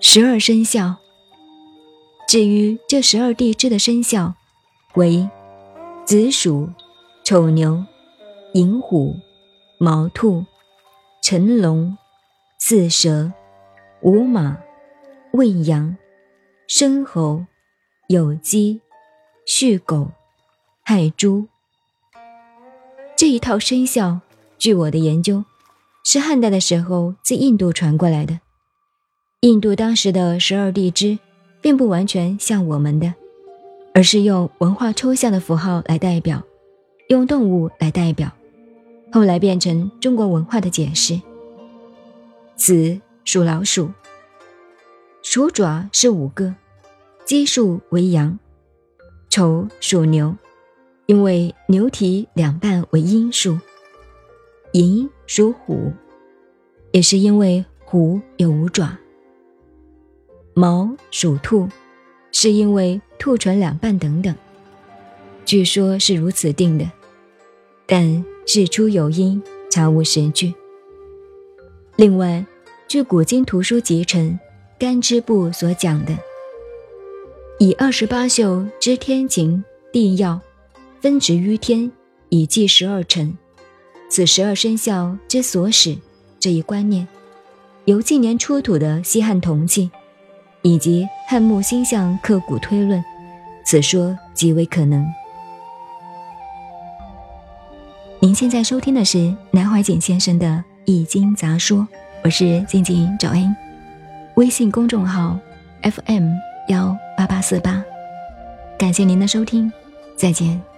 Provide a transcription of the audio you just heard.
十二生肖。至于这十二地支的生肖为子鼠丑牛寅虎卯兔辰龙巳蛇午马未羊申猴酉鸡戌狗亥猪。这一套生肖据我的研究是汉代的时候自印度传过来的。印度当时的十二地支，并不完全像我们的，而是用文化抽象的符号来代表，用动物来代表，后来变成中国文化的解释。子属老鼠，鼠爪是五个，奇数为阳；丑属牛，因为牛蹄两半为阴数；寅属虎，也是因为虎有五爪。卯属兔，是因为兔唇两半等等，据说是如此定的，但事出有因，查无实据。另外，据古今图书集成《干支部》所讲的，以二十八宿知天晴地要，分值于天，以记十二辰，此十二生肖之所使这一观念，由近年出土的西汉铜器。以及汉墓星象刻骨推论，此说极为可能。您现在收听的是南怀瑾先生的《易经杂说》，我是静静找恩，微信公众号 FM 幺八八四八，感谢您的收听，再见。